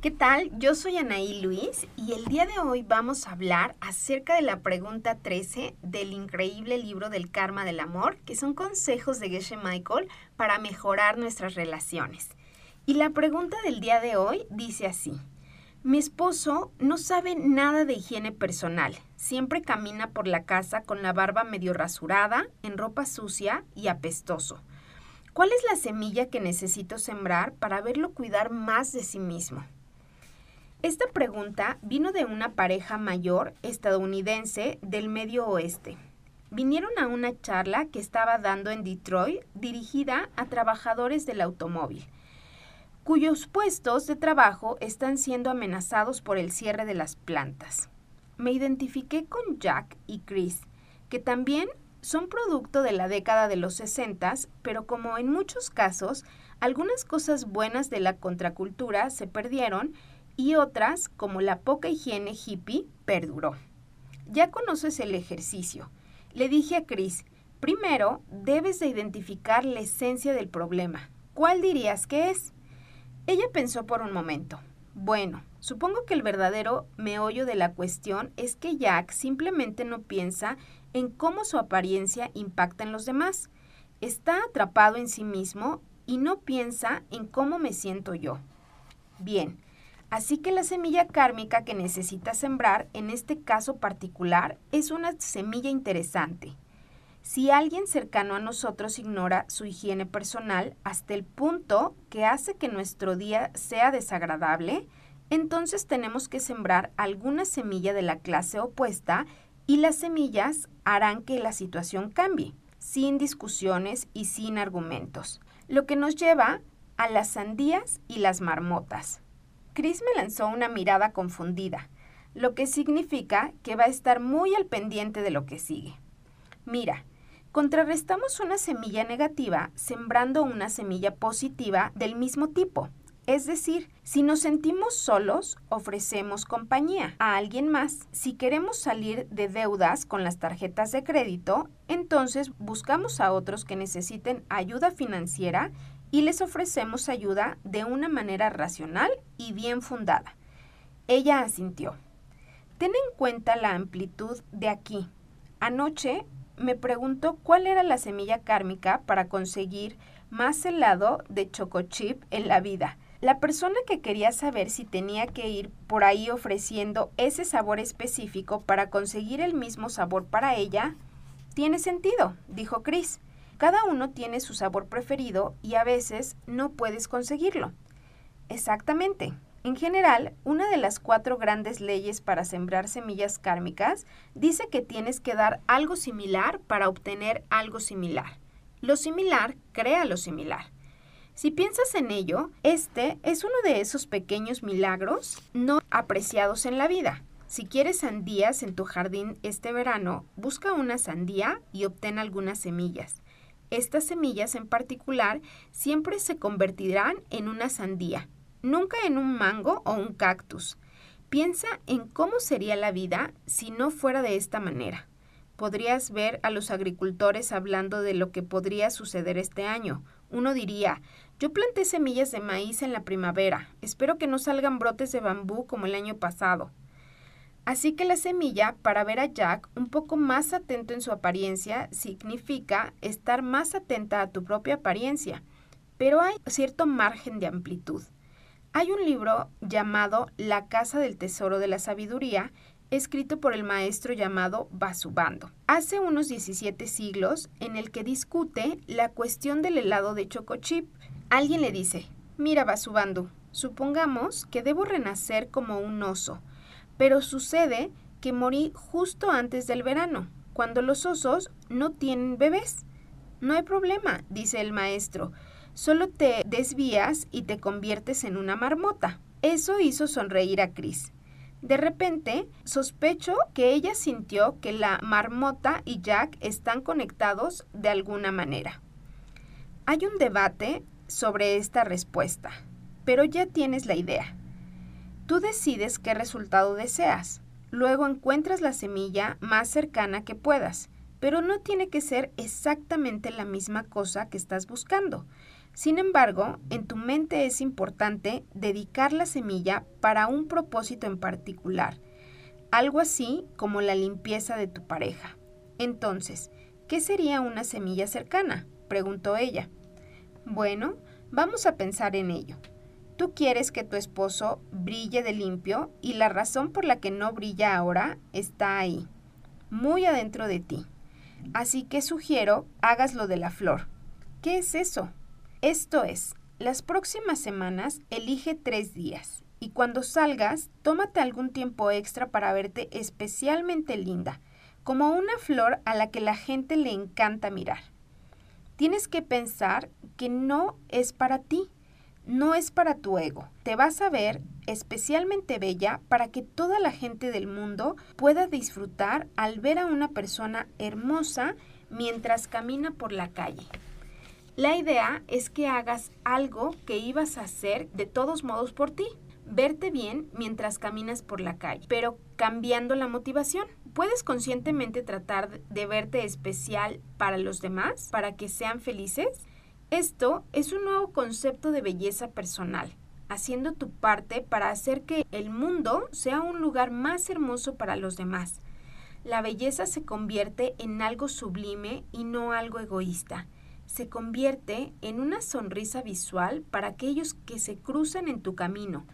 ¿Qué tal? Yo soy Anaí Luis y el día de hoy vamos a hablar acerca de la pregunta 13 del increíble libro del karma del amor, que son consejos de Geshe Michael para mejorar nuestras relaciones. Y la pregunta del día de hoy dice así. Mi esposo no sabe nada de higiene personal. Siempre camina por la casa con la barba medio rasurada, en ropa sucia y apestoso. ¿Cuál es la semilla que necesito sembrar para verlo cuidar más de sí mismo? Esta pregunta vino de una pareja mayor estadounidense del medio oeste. Vinieron a una charla que estaba dando en Detroit dirigida a trabajadores del automóvil, cuyos puestos de trabajo están siendo amenazados por el cierre de las plantas. Me identifiqué con Jack y Chris, que también son producto de la década de los 60, pero como en muchos casos, algunas cosas buenas de la contracultura se perdieron y otras, como la poca higiene hippie, perduró. Ya conoces el ejercicio. Le dije a Chris, primero debes de identificar la esencia del problema. ¿Cuál dirías que es? Ella pensó por un momento. Bueno, supongo que el verdadero meollo de la cuestión es que Jack simplemente no piensa en cómo su apariencia impacta en los demás. Está atrapado en sí mismo y no piensa en cómo me siento yo. Bien, Así que la semilla kármica que necesita sembrar, en este caso particular, es una semilla interesante. Si alguien cercano a nosotros ignora su higiene personal hasta el punto que hace que nuestro día sea desagradable, entonces tenemos que sembrar alguna semilla de la clase opuesta y las semillas harán que la situación cambie, sin discusiones y sin argumentos. Lo que nos lleva a las sandías y las marmotas. Chris me lanzó una mirada confundida, lo que significa que va a estar muy al pendiente de lo que sigue. Mira, contrarrestamos una semilla negativa sembrando una semilla positiva del mismo tipo. Es decir, si nos sentimos solos, ofrecemos compañía a alguien más. Si queremos salir de deudas con las tarjetas de crédito, entonces buscamos a otros que necesiten ayuda financiera y les ofrecemos ayuda de una manera racional y bien fundada. Ella asintió. Ten en cuenta la amplitud de aquí. Anoche me preguntó cuál era la semilla kármica para conseguir más helado de chocochip en la vida. La persona que quería saber si tenía que ir por ahí ofreciendo ese sabor específico para conseguir el mismo sabor para ella, tiene sentido, dijo Chris. Cada uno tiene su sabor preferido y a veces no puedes conseguirlo. Exactamente. En general, una de las cuatro grandes leyes para sembrar semillas kármicas dice que tienes que dar algo similar para obtener algo similar. Lo similar crea lo similar. Si piensas en ello, este es uno de esos pequeños milagros no apreciados en la vida. Si quieres sandías en tu jardín este verano, busca una sandía y obtén algunas semillas. Estas semillas en particular siempre se convertirán en una sandía, nunca en un mango o un cactus. Piensa en cómo sería la vida si no fuera de esta manera. Podrías ver a los agricultores hablando de lo que podría suceder este año. Uno diría, yo planté semillas de maíz en la primavera, espero que no salgan brotes de bambú como el año pasado. Así que la semilla, para ver a Jack un poco más atento en su apariencia, significa estar más atenta a tu propia apariencia, pero hay cierto margen de amplitud. Hay un libro llamado La Casa del Tesoro de la Sabiduría, escrito por el maestro llamado Basubando, hace unos 17 siglos, en el que discute la cuestión del helado de chocochip. Alguien le dice, mira Basubando, supongamos que debo renacer como un oso, pero sucede que morí justo antes del verano, cuando los osos no tienen bebés. No hay problema, dice el maestro, solo te desvías y te conviertes en una marmota. Eso hizo sonreír a Chris. De repente, sospecho que ella sintió que la marmota y Jack están conectados de alguna manera. Hay un debate sobre esta respuesta, pero ya tienes la idea. Tú decides qué resultado deseas. Luego encuentras la semilla más cercana que puedas, pero no tiene que ser exactamente la misma cosa que estás buscando. Sin embargo, en tu mente es importante dedicar la semilla para un propósito en particular, algo así como la limpieza de tu pareja. Entonces, ¿qué sería una semilla cercana? preguntó ella. Bueno, vamos a pensar en ello. Tú quieres que tu esposo brille de limpio y la razón por la que no brilla ahora está ahí, muy adentro de ti. Así que sugiero hagas lo de la flor. ¿Qué es eso? Esto es, las próximas semanas elige tres días y cuando salgas, tómate algún tiempo extra para verte especialmente linda, como una flor a la que la gente le encanta mirar. Tienes que pensar que no es para ti, no es para tu ego. Te vas a ver especialmente bella para que toda la gente del mundo pueda disfrutar al ver a una persona hermosa mientras camina por la calle. La idea es que hagas algo que ibas a hacer de todos modos por ti verte bien mientras caminas por la calle, pero cambiando la motivación. Puedes conscientemente tratar de verte especial para los demás, para que sean felices. Esto es un nuevo concepto de belleza personal, haciendo tu parte para hacer que el mundo sea un lugar más hermoso para los demás. La belleza se convierte en algo sublime y no algo egoísta. Se convierte en una sonrisa visual para aquellos que se cruzan en tu camino,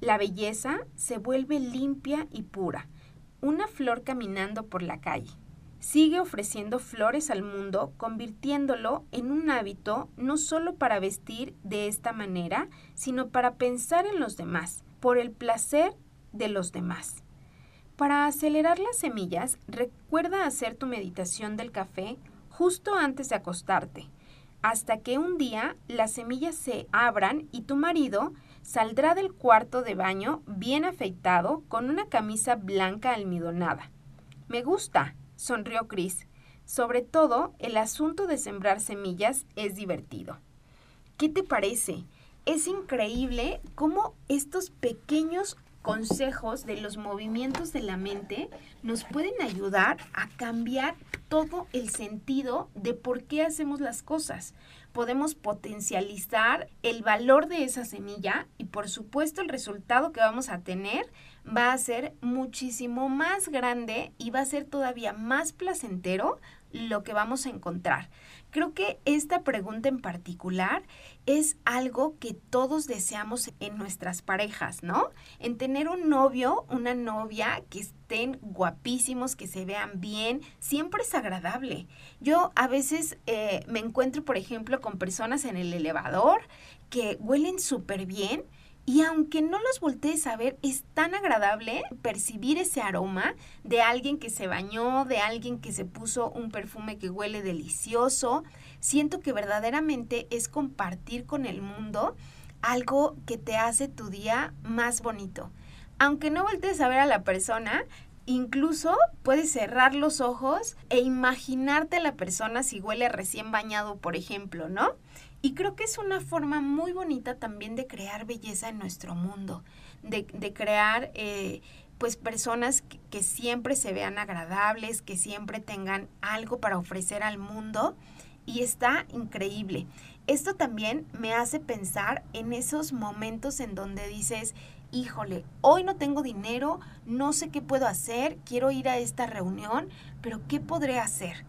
la belleza se vuelve limpia y pura, una flor caminando por la calle. Sigue ofreciendo flores al mundo, convirtiéndolo en un hábito no solo para vestir de esta manera, sino para pensar en los demás, por el placer de los demás. Para acelerar las semillas, recuerda hacer tu meditación del café justo antes de acostarte, hasta que un día las semillas se abran y tu marido Saldrá del cuarto de baño bien afeitado con una camisa blanca almidonada. Me gusta, sonrió Chris. Sobre todo, el asunto de sembrar semillas es divertido. ¿Qué te parece? Es increíble cómo estos pequeños consejos de los movimientos de la mente nos pueden ayudar a cambiar todo el sentido de por qué hacemos las cosas. Podemos potencializar el valor de esa semilla y por supuesto el resultado que vamos a tener va a ser muchísimo más grande y va a ser todavía más placentero lo que vamos a encontrar. Creo que esta pregunta en particular es algo que todos deseamos en nuestras parejas, ¿no? En tener un novio, una novia que estén guapísimos, que se vean bien, siempre es agradable. Yo a veces eh, me encuentro, por ejemplo, con personas en el elevador que huelen súper bien y aunque no los voltees a ver, es tan agradable percibir ese aroma de alguien que se bañó, de alguien que se puso un perfume que huele delicioso. Siento que verdaderamente es compartir con el mundo algo que te hace tu día más bonito. Aunque no voltees a ver a la persona, incluso puedes cerrar los ojos e imaginarte a la persona si huele recién bañado, por ejemplo, ¿no? Y creo que es una forma muy bonita también de crear belleza en nuestro mundo, de, crear eh, pues personas que, que, siempre se vean agradables, que siempre tengan algo para ofrecer al mundo y está increíble. Esto también me hace pensar en esos momentos en donde dices, híjole, hoy no tengo dinero, no sé qué puedo hacer, quiero ir a esta reunión, pero ¿qué podré hacer?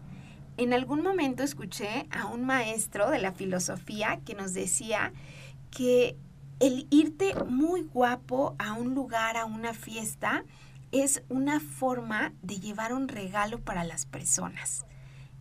En algún momento escuché a un maestro de la filosofía que nos decía que el irte muy guapo a un lugar, a una fiesta, es una forma de llevar un regalo para las personas.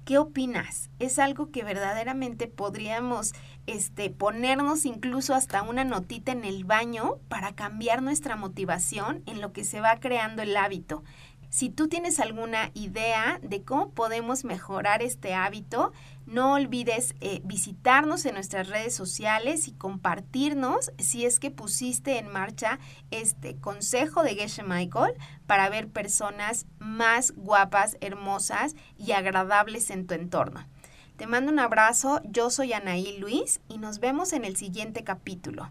¿Qué opinas? ¿Es algo que verdaderamente podríamos este, ponernos incluso hasta una notita en el baño para cambiar nuestra motivación en lo que se va creando el hábito? Si tú tienes alguna idea de cómo podemos mejorar este hábito, no olvides eh, visitarnos en nuestras redes sociales y compartirnos si es que pusiste en marcha este consejo de Geshe Michael para ver personas más guapas, hermosas y agradables en tu entorno. Te mando un abrazo, yo soy Anaí Luis y nos vemos en el siguiente capítulo.